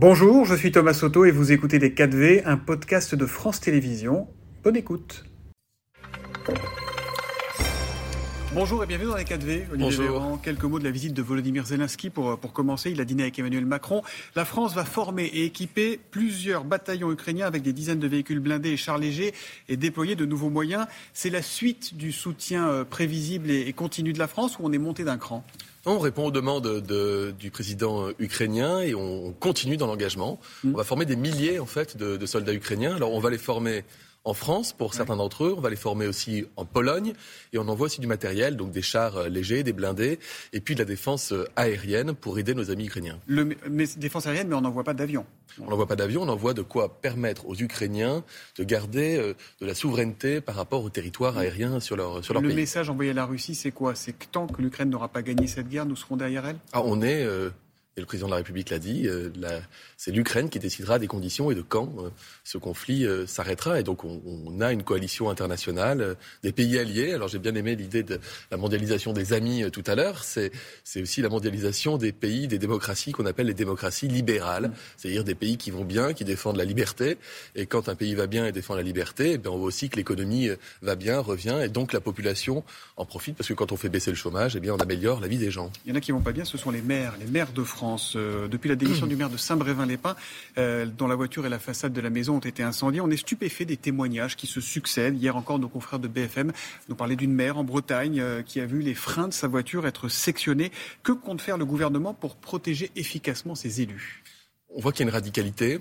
Bonjour, je suis Thomas Soto et vous écoutez Les 4V, un podcast de France Télévisions. Bonne écoute. Bonjour et bienvenue dans les 4V. Olivier Véran, quelques mots de la visite de Volodymyr Zelensky pour, pour commencer. Il a dîné avec Emmanuel Macron. La France va former et équiper plusieurs bataillons ukrainiens avec des dizaines de véhicules blindés et chars légers et déployer de nouveaux moyens. C'est la suite du soutien euh, prévisible et continu de la France ou on est monté d'un cran? On répond aux demandes du président ukrainien et on continue dans l'engagement. Mmh. On va former des milliers en fait de, de soldats ukrainiens. Alors on va les former en France pour certains d'entre eux. On va les former aussi en Pologne et on envoie aussi du matériel, donc des chars euh, légers, des blindés et puis de la défense euh, aérienne pour aider nos amis ukrainiens. Le, mais défense aérienne, mais on n'envoie pas d'avions. On n'envoie pas d'avions, on envoie de quoi permettre aux Ukrainiens de garder euh, de la souveraineté par rapport au territoire aérien sur leur, sur leur le pays. Le message envoyé à la Russie, c'est quoi? C'est que tant que l'Ukraine n'aura pas gagné cette guerre, nous serons derrière elle? Ah, On est et le président de la République l'a dit, euh, c'est l'Ukraine qui décidera des conditions et de quand euh, ce conflit euh, s'arrêtera. Et donc on, a une coalition internationale, des pays alliés. Alors j'ai bien aimé l'idée de la mondialisation des amis tout à l'heure. C'est aussi la mondialisation des pays, des démocraties qu'on appelle les démocraties libérales, c'est-à-dire des pays qui vont bien, qui défendent la liberté. Et quand un pays va bien et défend la liberté, eh on voit aussi que l'économie va bien, revient, et donc la population en profite parce que quand on fait baisser le chômage, eh on améliore la vie des gens. Il y en a qui vont pas bien, ce sont les maires, les maires de France. Euh, depuis la démission du maire de Saint-Brévin-les-Pins, euh, dont la voiture et la façade de la maison ont été incendiées. On est stupéfait des témoignages qui se succèdent. Hier encore, nos confrères de BFM nous parlaient d'une mère en Bretagne euh, qui a vu les freins de sa voiture être sectionnés. Que compte faire le gouvernement pour protéger efficacement ses élus? On voit qu'il y a une radicalité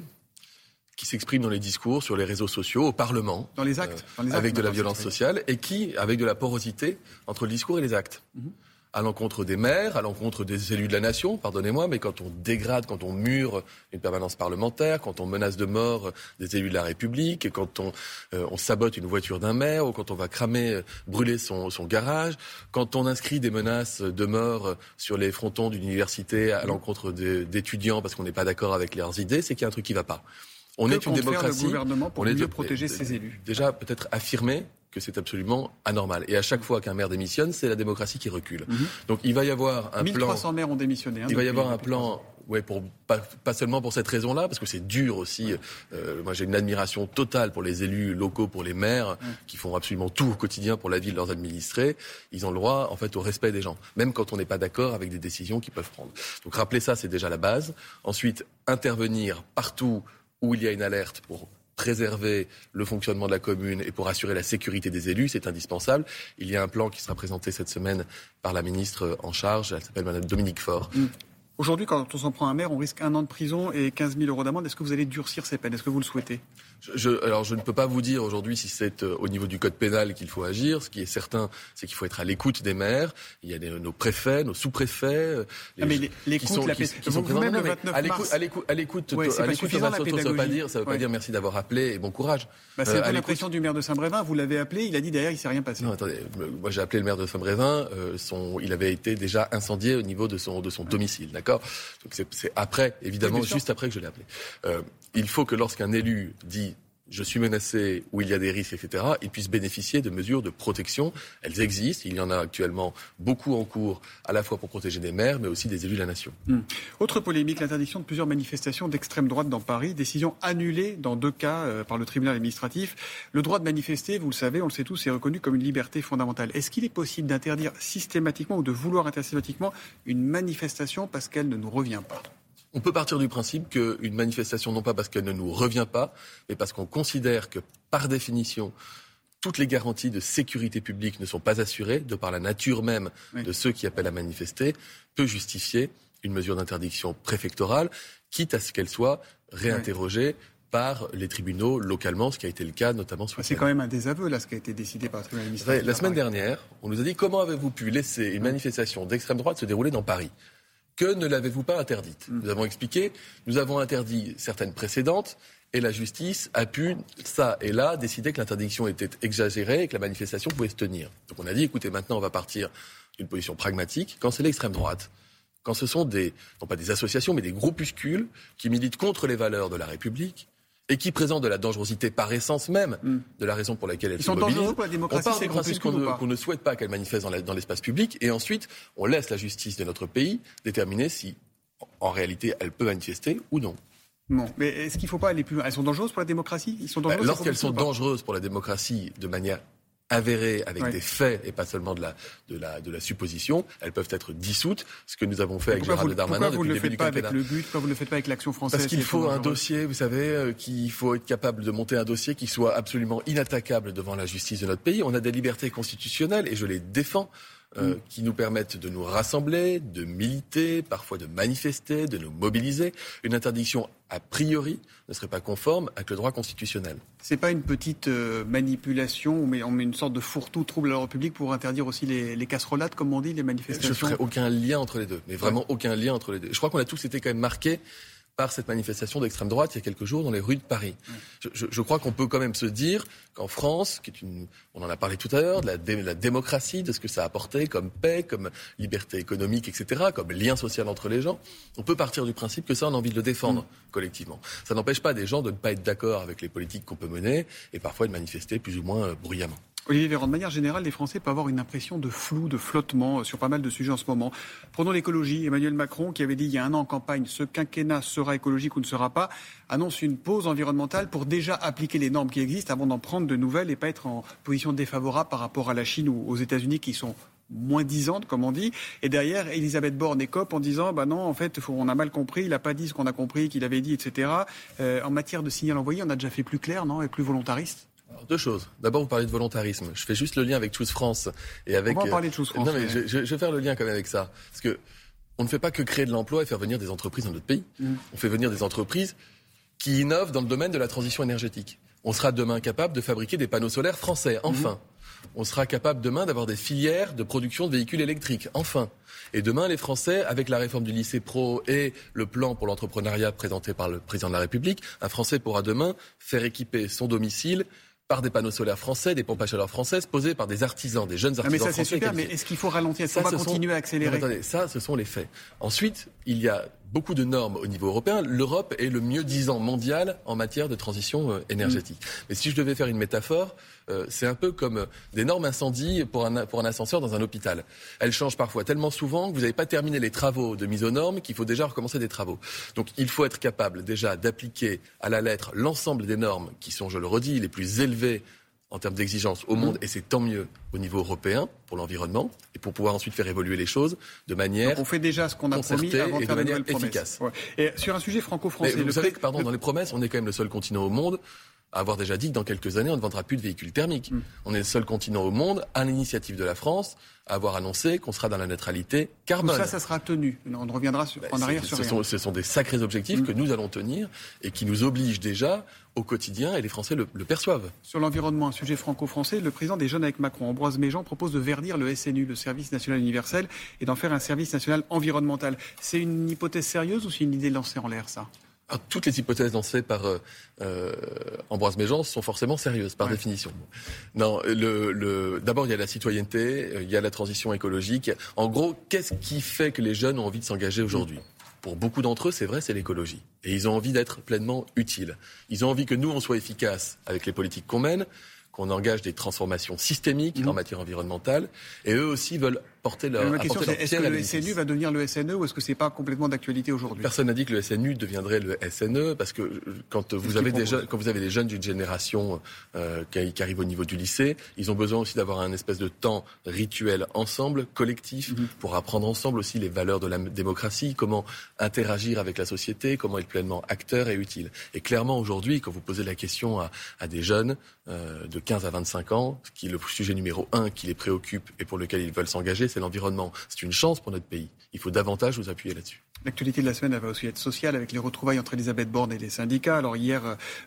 qui s'exprime dans les discours, sur les réseaux sociaux, au Parlement. Dans les actes, Avec de la violence sociale et qui, avec de la porosité entre le discours et les actes. Mhm à l'encontre des maires, à l'encontre des élus de la nation, pardonnez-moi, mais quand on dégrade, quand on mure une permanence parlementaire, quand on menace de mort des élus de la République, quand on, euh, on sabote une voiture d'un maire, ou quand on va cramer, euh, brûler son, son, garage, quand on inscrit des menaces de mort sur les frontons d'une université à l'encontre d'étudiants parce qu'on n'est pas d'accord avec leurs idées, c'est qu'il y a un truc qui ne va pas. On est une démocratie. le gouvernement pour mieux protéger ses élus? Déjà, peut-être affirmer que c'est absolument anormal. Et à chaque fois qu'un maire démissionne, c'est la démocratie qui recule. Mhm. Donc il va y avoir un 1300 plan. maires ont démissionné. Hein, il va y avoir un plan. Ouais, pour pas, pas, seulement pour cette raison-là, parce que c'est dur aussi. Euh, moi, j'ai une admiration totale pour les élus locaux, pour les maires, qui font absolument tout au quotidien pour la vie de leurs administrés. Ils ont le droit, en fait, au respect des gens, même quand on n'est pas d'accord avec des décisions qu'ils peuvent prendre. Donc, rappeler ça, c'est déjà la base. Ensuite, intervenir partout où il y a une alerte pour préserver le fonctionnement de la commune et pour assurer la sécurité des élus, c'est indispensable. Il y a un plan qui sera présenté cette semaine par la ministre en charge, elle s'appelle Madame Dominique Faure. Mm. Aujourd'hui, quand on s'en prend un maire, on risque un an de prison et 15 000 euros d'amende. Est-ce que vous allez durcir ces peines? Est-ce que vous le souhaitez? Je, alors, je ne peux pas vous dire aujourd'hui si c'est euh, au niveau du code pénal qu'il faut agir. Ce qui est certain, c'est qu'il faut être à l'écoute des maires. Il y a nos préfets, nos sous-préfets. Euh, ah, mais l'écoute, la qui, qui sont présents. Même le 29 à l'écoute, à l'écoute, à l'écoute, ouais, à l'écoute ça veut pas dire, ça veut pas dire merci d'avoir appelé et bon courage. Bah, c'est euh, l'impression du maire de Saint-Brévin. Vous l'avez appelé, il a dit derrière, il s'est rien passé. Non, attendez, moi j'ai appelé le maire de Saint-Brévin. Euh, il avait été déjà incendié au niveau de son de son domicile, d'accord. Donc c'est après, évidemment, juste après que je l'ai appelé. Euh, il faut que lorsqu'un élu dit je suis menacé, ou il y a des risques, etc., ils puissent bénéficier de mesures de protection. Elles existent. Il y en a actuellement beaucoup en cours, à la fois pour protéger des maires, mais aussi des élus de la nation. Hmm. Autre polémique, l'interdiction de plusieurs manifestations d'extrême droite dans Paris. Décision annulée dans deux cas euh, par le tribunal administratif. Le droit de manifester, vous le savez, on le sait tous, est reconnu comme une liberté fondamentale. Est-ce qu'il est possible d'interdire systématiquement ou de vouloir interdire systématiquement une manifestation parce qu'elle ne nous revient pas? On peut partir du principe qu'une manifestation, non pas parce qu'elle ne nous revient pas, mais parce qu'on considère que, par définition, toutes les garanties de sécurité publique ne sont pas assurées, de par la nature même de ceux qui appellent à manifester, peut justifier une mesure d'interdiction préfectorale, quitte à ce qu'elle soit réinterrogée. par les tribunaux localement, ce qui a été le cas notamment ce C'est quand même un désaveu, là, ce qui a été décidé par le tribunal administratif. La semaine dernière, on nous a dit comment avez-vous pu laisser une manifestation d'extrême droite se dérouler dans Paris? Que ne l'avez-vous pas interdite mm. Nous avons expliqué, nous avons interdit certaines précédentes, et la justice a pu, ça et là, décider que l'interdiction était exagérée et que la manifestation pouvait se tenir. Donc on a dit, écoutez, maintenant on va partir d'une position pragmatique. Quand c'est l'extrême droite, quand ce sont des, non pas des associations, mais des groupuscules qui militent contre les valeurs de la République, et qui présentent de la dangerosité par essence même mm. de la raison pour laquelle elles Ils sont dangereux pour la démocratie, On part du principe qu'on ne, souhaite pas qu'elles manifestent dans l'espace public et ensuite on laisse la justice de notre pays déterminer si en réalité elle peut manifester ou non. Non, mais est-ce qu'il ne faut pas aller plus loin? Elles sont dangereuses pour la démocratie? Ils sont dangereuses bah, Lorsqu'elles sont dangereuses pour la démocratie de manière avérées avec des faits et pas seulement de la, de, la, de la supposition, elles peuvent être dissoutes, ce que nous avons fait avec Gérald Darmanin depuis le début du quinquennat. Pourquoi vous ne le faites pas avec le but Pourquoi vous ne le faites pas avec l'action française Parce qu'il faut un dossier, vous savez, euh, qu'il faut être capable de monter un dossier qui soit absolument inattaquable devant la justice de notre pays. On a des libertés constitutionnelles et je les défends. Euh, mm. qui nous permettent de nous rassembler, de militer, parfois de manifester, de nous mobiliser. Une interdiction a priori ne serait pas conforme avec le droit constitutionnel. C'est pas une petite euh, manipulation, mais on met une sorte de fourre-tout trouble à la République pour interdire aussi les, les casserolades, comme on dit, les manifestations? Je ne ferai aucun lien entre les deux, mais vraiment aucun lien entre les deux. Je crois qu'on a tous été quand même marqués par cette manifestation d'extrême droite il y a quelques jours dans les rues de Paris. Je, crois qu'on peut quand même se dire qu'en France, qui est une, on en a parlé tout à l'heure, de la, démocratie, de ce que ça a apporté comme paix, comme liberté économique, etc., comme lien social entre les gens, on peut partir du principe que ça, on a envie de le défendre mm. collectivement. Ça n'empêche pas des gens de ne pas être d'accord avec les politiques qu'on peut mener et parfois de manifester plus ou moins euh, bruyamment. Olivier Véran, de manière générale, les Français peuvent avoir une impression de flou, de flottement euh, sur pas mal de sujets en ce moment. Prenons l'écologie. Emmanuel Macron, qui avait dit il y a un an en campagne, ce quinquennat sera écologique ou ne sera pas, annonce une pause environnementale pour déjà appliquer les normes qui existent avant d'en prendre de nouvelles et pas être en position défavorable par rapport à la Chine ou aux États-Unis qui sont moins disantes, comme on dit. Et derrière, Elisabeth Borne écope en disant, bah non, en fait, on a mal compris, il n'a pas dit ce qu'on a compris, qu'il avait dit, etc. Euh, en matière de signal envoyé, on a déjà fait plus clair, non, et plus volontariste? Deux choses. D'abord, vous parlez de volontarisme. Je fais juste le lien avec Choose France et avec. On va parler de Choose France. Non, mais je, je, vais faire le lien quand même avec ça, parce que on ne fait pas que créer de l'emploi et faire venir des entreprises dans notre pays. Mm. On fait venir des entreprises qui innovent dans le domaine de la transition énergétique. On sera demain capable de fabriquer des panneaux solaires français, enfin. Mm. On sera capable demain d'avoir des filières de production de véhicules électriques, enfin. Et demain, les Français, avec la réforme du lycée pro et le plan pour l'entrepreneuriat présenté par le président de la République, un Français pourra demain faire équiper son domicile par des panneaux solaires français, des pompes à chaleur françaises posées par des artisans, des jeunes artisans mais ça, c'est Super, mais est-ce qu'il faut ralentir? Est-ce qu'on va continuer à accélérer? Attendez, Ça, ce sont les faits. Ensuite, il y a beaucoup de normes au niveau européen. L'Europe est le mieux disant mondial en matière de transition euh, énergétique. Mm. Mais si je devais faire une métaphore, euh, c'est un peu comme des normes incendies pour un, pour un ascenseur dans un hôpital. Elles changent parfois tellement souvent que vous n'avez pas terminé les travaux de mise aux normes qu'il faut déjà recommencer des travaux. Donc il faut être capable déjà d'appliquer à la lettre l'ensemble des normes qui sont, je le redis, les plus élevées en termes d'exigence au monde, mm. et c'est tant mieux au niveau européen pour l'environnement, et pour pouvoir ensuite faire évoluer les choses de manière Donc on fait déjà ce qu'on a promis avant et de, manière efficace. Et sur un sujet franco-français, vous savez que pardon, dans les promesses, on est quand même le seul continent au monde à avoir déjà dit que dans quelques années, on ne vendra plus de véhicules thermiques. Mm. On est le seul continent au monde, à l'initiative de la France, avoir annoncé qu'on sera dans la neutralité carbone. Tout ça, ça sera tenu. On reviendra ben, en arrière sur ce Sont, ce sont des sacrés objectifs que nous allons tenir et qui nous obligent déjà au quotidien et les Français le, perçoivent. Sur l'environnement, un sujet franco-français, le président des Jeunes avec Macron, Ambroise Méjean, propose de verdir le SNU, le Service National Universel, et d'en faire un service national environnemental. C'est une hypothèse sérieuse ou c'est une idée lancée en l'air, ça? Ah, toutes les hypothèses lancées par euh, euh, Ambroise Méjean sont forcément sérieuses par définition. Non, le, le, d'abord il y a la citoyenneté, il y a la transition écologique. En gros, qu'est-ce qui fait que les jeunes ont envie de s'engager aujourd'hui? Pour beaucoup d'entre eux, c'est vrai, c'est l'écologie. Et ils ont envie d'être pleinement utiles. Ils ont envie que nous, on soit efficaces avec les politiques qu'on mène, qu'on engage des transformations systémiques mmh. en matière environnementale. Et eux aussi veulent porter leur. Ma question, c'est est-ce que le SNU va devenir le SNE ou est-ce que c'est pas complètement d'actualité aujourd'hui? Personne n'a dit que le SNU deviendrait le SNE parce que quand vous avez des jeunes, quand vous avez des jeunes d'une génération euh, qui, qui arrivent au niveau du lycée, ils ont besoin aussi d'avoir un espèce de temps rituel ensemble, collectif, mhm. pour apprendre ensemble aussi les valeurs de la démocratie, comment interagir avec la société, comment être pleinement acteur et utile. Et clairement aujourd'hui, quand vous posez la question à, à des jeunes euh, de 15 à 25 ans, qui est le sujet numéro un qui les préoccupe et pour lequel ils veulent s'engager, c'est l'environnement. C'est une chance pour notre pays. Il faut davantage vous appuyer là-dessus. L'actualité de la semaine elle va aussi être sociale avec les retrouvailles entre Elisabeth Borne et les syndicats. Alors hier,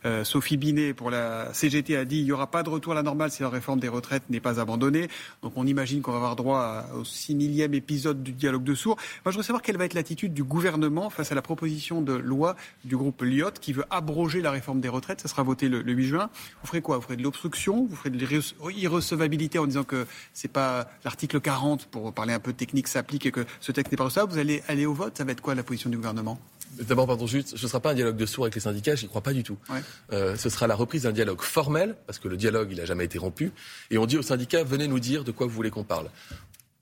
euh, Sophie Binet pour la CGT a dit il n'y aura pas de retour à la normale si la réforme des retraites n'est pas abandonnée. Donc on imagine qu'on va avoir droit au six millième épisode du dialogue de sourds. Moi je veux savoir quelle va être l'attitude du gouvernement face à la proposition de loi du groupe Lyot qui veut abroger la réforme des retraites. Ça sera voté le, 8 juin. Vous ferez quoi? Vous ferez de l'obstruction? Vous ferez de l'irrecevabilité en disant que c'est pas l'article 40 pour parler un peu technique s'applique et que ce texte n'est pas recevable? Vous allez aller au vote? Ça va être quoi la position du gouvernement? D'abord, pardon, juste, ce ne sera pas un dialogue de sourds avec les syndicats, j'y crois pas du tout. Euh, ce sera la reprise d'un dialogue formel, parce que le dialogue, il n'a jamais été rompu. Et on dit aux syndicats, venez nous dire de quoi vous voulez qu'on parle.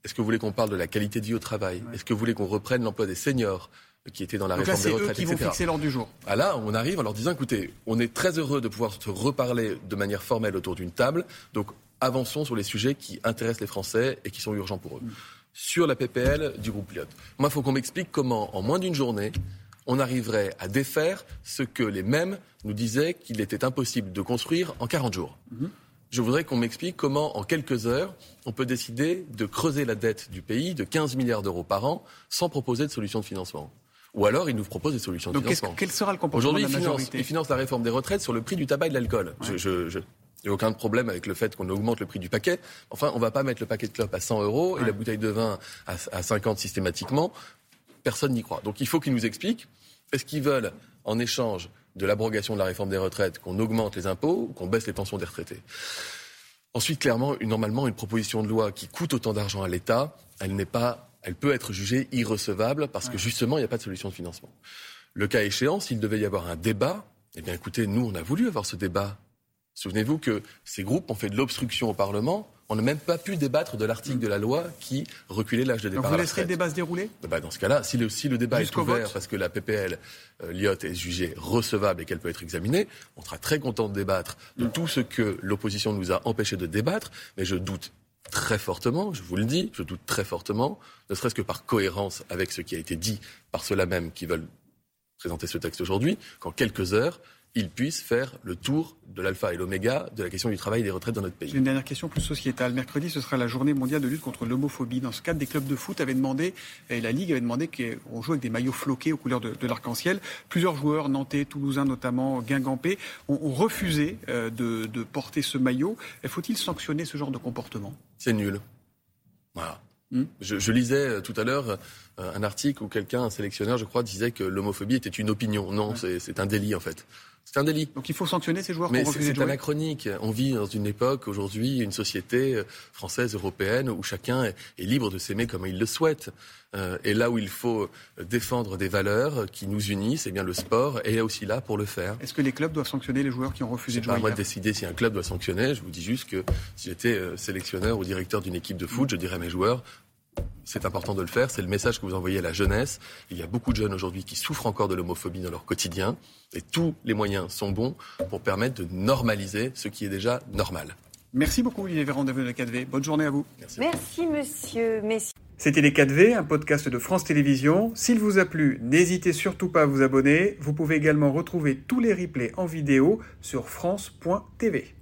Est-ce que vous voulez qu'on parle de la qualité de vie au travail Est-ce que vous voulez qu'on reprenne l'emploi des seniors qui étaient dans la réforme des retraites, eux qui vont fixer l'ordre du jour. Ah là, on arrive en leur disant, écoutez, on est très heureux de pouvoir se reparler de manière formelle autour d'une table. Donc, avançons sur les sujets qui intéressent les Français et qui sont urgents pour eux. Sur la PPL du groupe Lyot. Moi, il faut qu'on m'explique comment, en moins d'une journée, on arriverait à défaire ce que les mêmes nous disaient qu'il était impossible de construire en 40 jours. Mhm. Je voudrais qu'on m'explique comment, en quelques heures, on peut décider de creuser la dette du pays de 15 milliards d'euros par an sans proposer de solution de financement. Ou alors, il nous propose des solutions de financement. Quel sera le comportement Aujourd'hui, il, finance, il finance la réforme des retraites sur le prix du tabac et de l'alcool. Je, n'ai aucun problème avec le fait qu'on augmente le prix du paquet. Enfin, on ne va pas mettre le paquet de clopes à 100 euros et la bouteille de vin à, à 50 systématiquement. Personne n'y croit. Donc il faut qu'ils nous expliquent. Est-ce qu'ils veulent, en échange de l'abrogation de la réforme des retraites, qu'on augmente les impôts ou qu'on baisse les pensions des retraités? Ensuite, clairement, normalement, une proposition de loi qui coûte autant d'argent à l'État, elle n'est pas elle peut être jugée irrecevable parce que justement, il n'y a pas de solution de financement. Le cas échéant, s'il devait y avoir un débat, eh bien écoutez, nous, on a voulu avoir ce débat. Souvenez-vous que ces groupes ont fait de l'obstruction au Parlement. On n'a même pas pu débattre de l'article de la loi qui reculait l'âge de départ. Donc vous laisserez le débat se dérouler? Eh ben, Dans ce cas-là, si le, si le débat est ouvert parce que la PPL euh, Lyot est jugée recevable et qu'elle peut être examinée, on sera très content de débattre de tout ce que l'opposition nous a empêché de débattre. Mais je doute très fortement, je vous le dis, je doute très fortement, ne serait-ce que par cohérence avec ce qui a été dit par ceux-là même qui veulent présenter ce texte aujourd'hui, qu'en quelques heures, ils puissent faire le tour de l'alpha et l'oméga de la question du travail et des retraites dans notre pays. Une dernière question plus sociétale. Mercredi, ce sera la journée mondiale de lutte contre l'homophobie. Dans ce cadre, des clubs de foot avaient demandé, et la Ligue avait demandé qu'on joue avec des maillots floqués aux couleurs de, l'arc-en-ciel. Plusieurs joueurs, nantais, toulousains notamment, guingampais, ont, refusé euh, de, de porter ce maillot. Faut-il sanctionner ce genre de comportement? C'est nul. Voilà. Hmm? Je, lisais euh, tout à l'heure euh, un article où quelqu'un, un sélectionneur, je crois, disait que l'homophobie était une opinion. Non, c'est un délit en fait. C'est un délit. Donc il faut sanctionner ces joueurs Mais c'est anachronique. On vit dans une époque aujourd'hui, une société euh, française, européenne, où chacun est, libre de s'aimer comme il le souhaite. et là où il faut défendre des valeurs qui nous unissent, eh bien le sport est aussi là pour le faire. Est-ce que les clubs doivent sanctionner les joueurs qui ont refusé de jouer pas à moi de décider si un club doit sanctionner. Je vous dis juste que si j'étais sélectionneur ou directeur d'une équipe de foot, je dirais à mes joueurs c'est important de le faire. C'est le message que vous envoyez à la jeunesse. Il y a beaucoup de jeunes aujourd'hui qui souffrent encore de l'homophobie dans leur quotidien. Et tous les moyens sont bons pour permettre de normaliser ce qui est déjà normal. Merci beaucoup, Olivier Véran, de la 4V. Bonne journée à vous. Merci, Merci monsieur. C'était Les 4V, un podcast de France Télévisions. S'il vous a plu, n'hésitez surtout pas à vous abonner. Vous pouvez également retrouver tous les replays en vidéo sur France.tv.